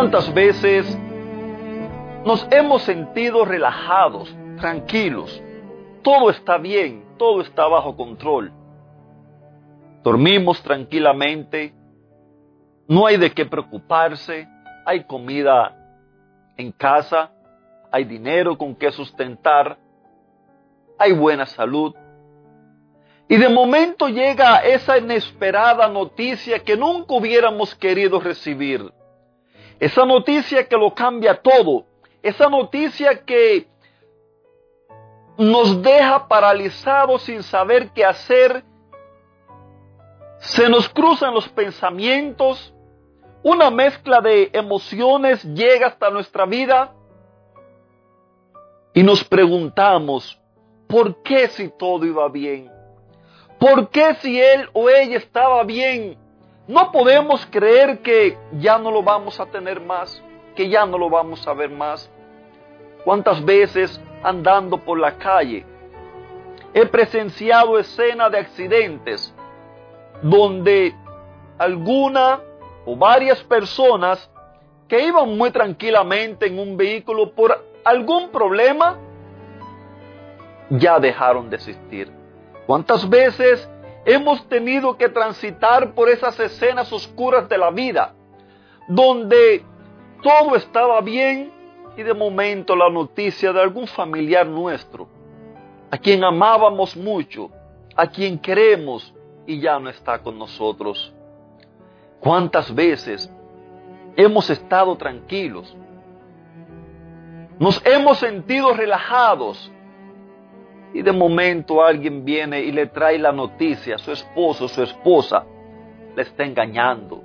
¿Cuántas veces nos hemos sentido relajados, tranquilos? Todo está bien, todo está bajo control. Dormimos tranquilamente, no hay de qué preocuparse, hay comida en casa, hay dinero con que sustentar, hay buena salud. Y de momento llega esa inesperada noticia que nunca hubiéramos querido recibir. Esa noticia que lo cambia todo. Esa noticia que nos deja paralizados sin saber qué hacer. Se nos cruzan los pensamientos. Una mezcla de emociones llega hasta nuestra vida. Y nos preguntamos, ¿por qué si todo iba bien? ¿Por qué si él o ella estaba bien? No podemos creer que ya no lo vamos a tener más, que ya no lo vamos a ver más. ¿Cuántas veces andando por la calle he presenciado escenas de accidentes donde alguna o varias personas que iban muy tranquilamente en un vehículo por algún problema ya dejaron de existir? ¿Cuántas veces hemos tenido que transitar por esas escenas oscuras de la vida, donde todo estaba bien y de momento la noticia de algún familiar nuestro, a quien amábamos mucho, a quien queremos y ya no está con nosotros. ¿Cuántas veces hemos estado tranquilos? Nos hemos sentido relajados y de momento alguien viene y le trae la noticia, su esposo, su esposa, le está engañando.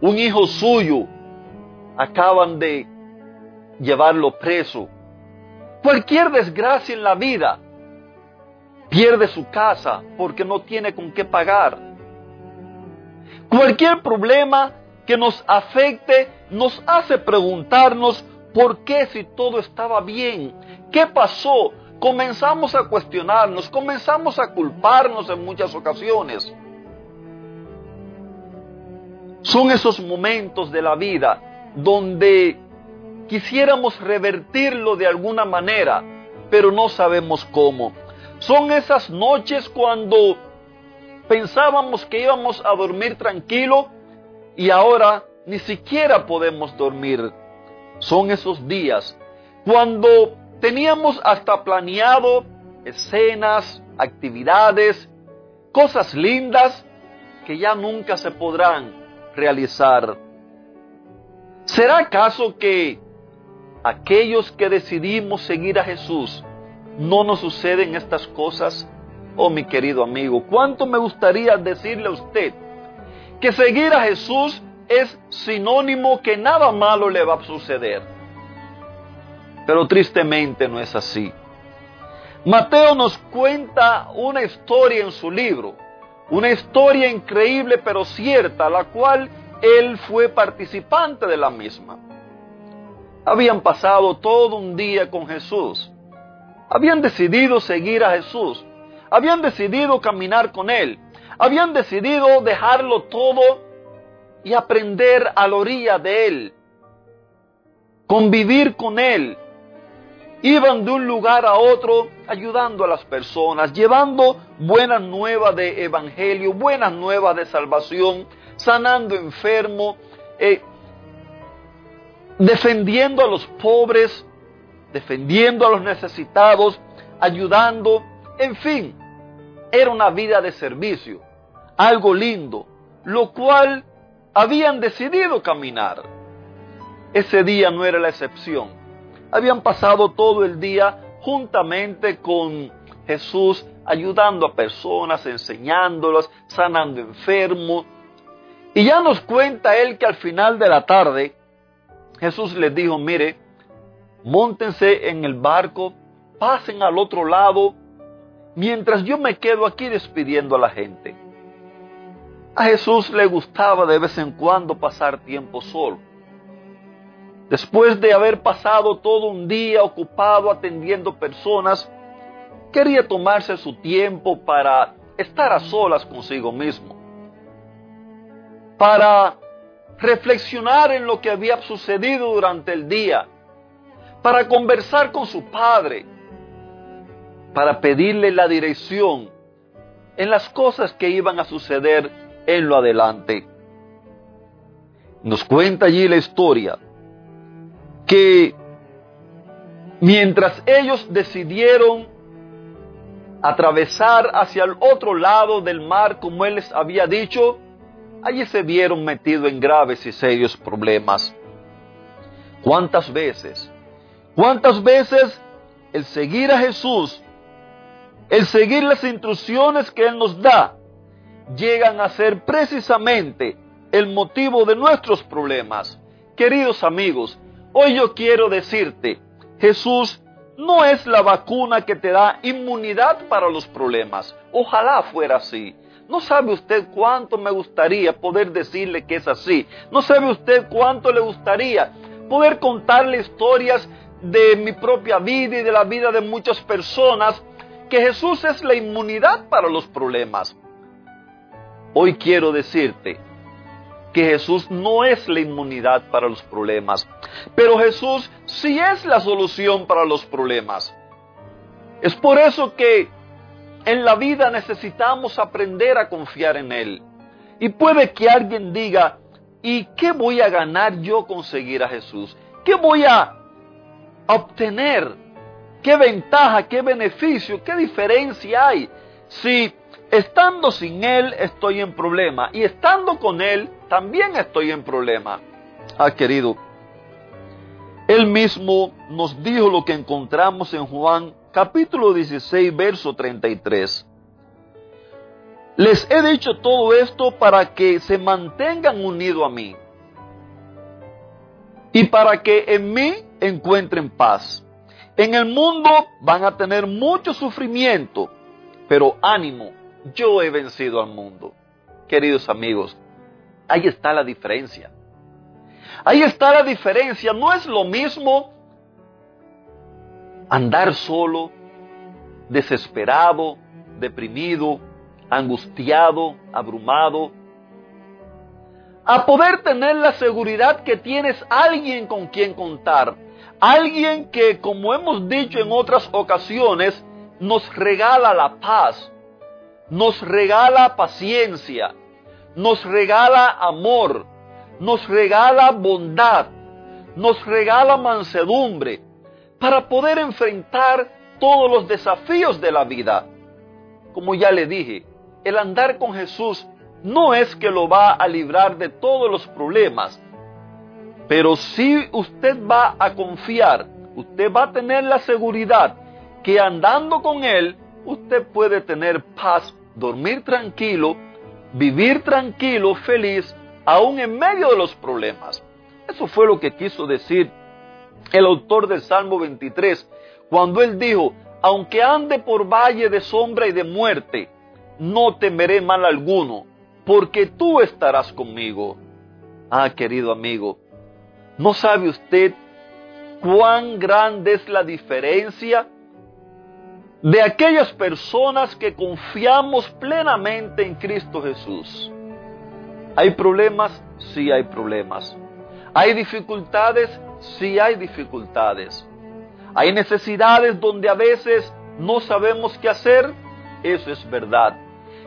Un hijo suyo acaban de llevarlo preso. Cualquier desgracia en la vida pierde su casa porque no tiene con qué pagar. Cualquier problema que nos afecte nos hace preguntarnos por qué si todo estaba bien, qué pasó, comenzamos a cuestionarnos, comenzamos a culparnos en muchas ocasiones. Son esos momentos de la vida donde quisiéramos revertirlo de alguna manera, pero no sabemos cómo. Son esas noches cuando pensábamos que íbamos a dormir tranquilo y ahora ni siquiera podemos dormir. Son esos días cuando Teníamos hasta planeado escenas, actividades, cosas lindas que ya nunca se podrán realizar. ¿Será acaso que aquellos que decidimos seguir a Jesús no nos suceden estas cosas? Oh mi querido amigo, cuánto me gustaría decirle a usted que seguir a Jesús es sinónimo que nada malo le va a suceder. Pero tristemente no es así. Mateo nos cuenta una historia en su libro, una historia increíble pero cierta, la cual él fue participante de la misma. Habían pasado todo un día con Jesús, habían decidido seguir a Jesús, habían decidido caminar con Él, habían decidido dejarlo todo y aprender a la orilla de Él, convivir con Él, Iban de un lugar a otro ayudando a las personas, llevando buenas nuevas de evangelio, buenas nuevas de salvación, sanando enfermos, eh, defendiendo a los pobres, defendiendo a los necesitados, ayudando, en fin, era una vida de servicio, algo lindo, lo cual habían decidido caminar. Ese día no era la excepción habían pasado todo el día juntamente con Jesús, ayudando a personas, enseñándolas, sanando enfermos. Y ya nos cuenta él que al final de la tarde Jesús les dijo, mire, montense en el barco, pasen al otro lado, mientras yo me quedo aquí despidiendo a la gente. A Jesús le gustaba de vez en cuando pasar tiempo solo. Después de haber pasado todo un día ocupado atendiendo personas, quería tomarse su tiempo para estar a solas consigo mismo, para reflexionar en lo que había sucedido durante el día, para conversar con su padre, para pedirle la dirección en las cosas que iban a suceder en lo adelante. Nos cuenta allí la historia que mientras ellos decidieron atravesar hacia el otro lado del mar, como él les había dicho, allí se vieron metidos en graves y serios problemas. ¿Cuántas veces? ¿Cuántas veces el seguir a Jesús, el seguir las instrucciones que Él nos da, llegan a ser precisamente el motivo de nuestros problemas? Queridos amigos, Hoy yo quiero decirte, Jesús no es la vacuna que te da inmunidad para los problemas. Ojalá fuera así. No sabe usted cuánto me gustaría poder decirle que es así. No sabe usted cuánto le gustaría poder contarle historias de mi propia vida y de la vida de muchas personas, que Jesús es la inmunidad para los problemas. Hoy quiero decirte, que Jesús no es la inmunidad para los problemas, pero Jesús sí es la solución para los problemas. Es por eso que en la vida necesitamos aprender a confiar en Él. Y puede que alguien diga, ¿y qué voy a ganar yo conseguir a Jesús? ¿Qué voy a obtener? ¿Qué ventaja, qué beneficio, qué diferencia hay si Estando sin Él estoy en problema y estando con Él también estoy en problema. Ah, querido, Él mismo nos dijo lo que encontramos en Juan capítulo 16, verso 33. Les he dicho todo esto para que se mantengan unidos a mí y para que en mí encuentren paz. En el mundo van a tener mucho sufrimiento, pero ánimo, yo he vencido al mundo. Queridos amigos, ahí está la diferencia. Ahí está la diferencia. No es lo mismo andar solo, desesperado, deprimido, angustiado, abrumado, a poder tener la seguridad que tienes alguien con quien contar, alguien que, como hemos dicho en otras ocasiones, nos regala la paz, nos regala paciencia, nos regala amor, nos regala bondad, nos regala mansedumbre para poder enfrentar todos los desafíos de la vida. Como ya le dije, el andar con Jesús no es que lo va a librar de todos los problemas, pero si usted va a confiar, usted va a tener la seguridad que andando con Él, usted puede tener paz dormir tranquilo, vivir tranquilo, feliz, aún en medio de los problemas. Eso fue lo que quiso decir el autor del Salmo 23, cuando él dijo, aunque ande por valle de sombra y de muerte, no temeré mal alguno, porque tú estarás conmigo. Ah, querido amigo, ¿no sabe usted cuán grande es la diferencia de aquellas personas que confiamos plenamente en Cristo Jesús. ¿Hay problemas? Sí hay problemas. ¿Hay dificultades? Sí hay dificultades. ¿Hay necesidades donde a veces no sabemos qué hacer? Eso es verdad.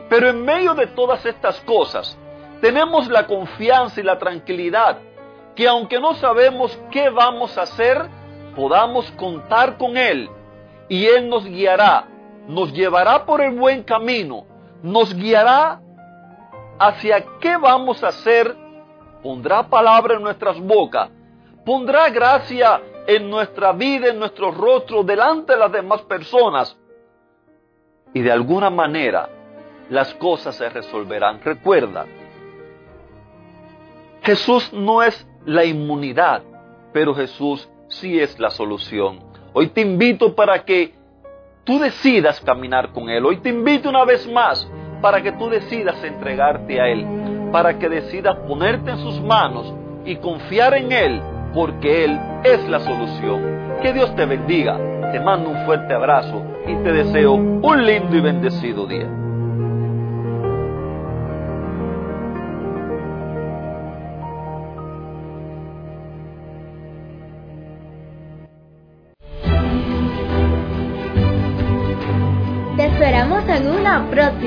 Pero en medio de todas estas cosas, tenemos la confianza y la tranquilidad que aunque no sabemos qué vamos a hacer, podamos contar con Él y Él nos guiará, nos llevará por el buen camino, nos guiará hacia qué vamos a hacer, pondrá palabra en nuestras bocas, pondrá gracia en nuestra vida, en nuestro rostro, delante de las demás personas. Y de alguna manera las cosas se resolverán. Recuerda, Jesús no es la inmunidad, pero Jesús sí es la solución. Hoy te invito para que tú decidas caminar con Él. Hoy te invito una vez más para que tú decidas entregarte a Él, para que decidas ponerte en sus manos y confiar en Él, porque Él es la solución. Que Dios te bendiga, te mando un fuerte abrazo y te deseo un lindo y bendecido día.